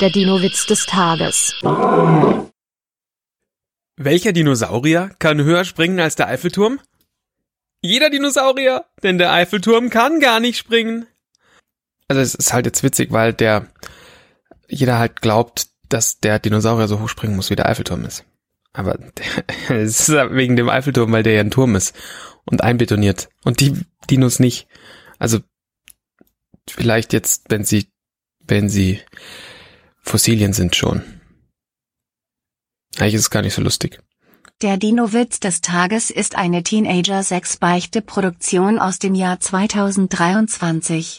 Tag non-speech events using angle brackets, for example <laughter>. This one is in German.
Der Dino-Witz des Tages. Welcher Dinosaurier kann höher springen als der Eiffelturm? Jeder Dinosaurier, denn der Eiffelturm kann gar nicht springen. Also es ist halt jetzt witzig, weil der jeder halt glaubt, dass der Dinosaurier so hoch springen muss, wie der Eiffelturm ist. Aber <laughs> es ist wegen dem Eiffelturm, weil der ja ein Turm ist und einbetoniert und die Dinos nicht. Also vielleicht jetzt, wenn sie wenn sie Fossilien sind schon. Eigentlich ist es gar nicht so lustig. Der Dino-Witz des Tages ist eine Teenager-6-Beichte-Produktion aus dem Jahr 2023.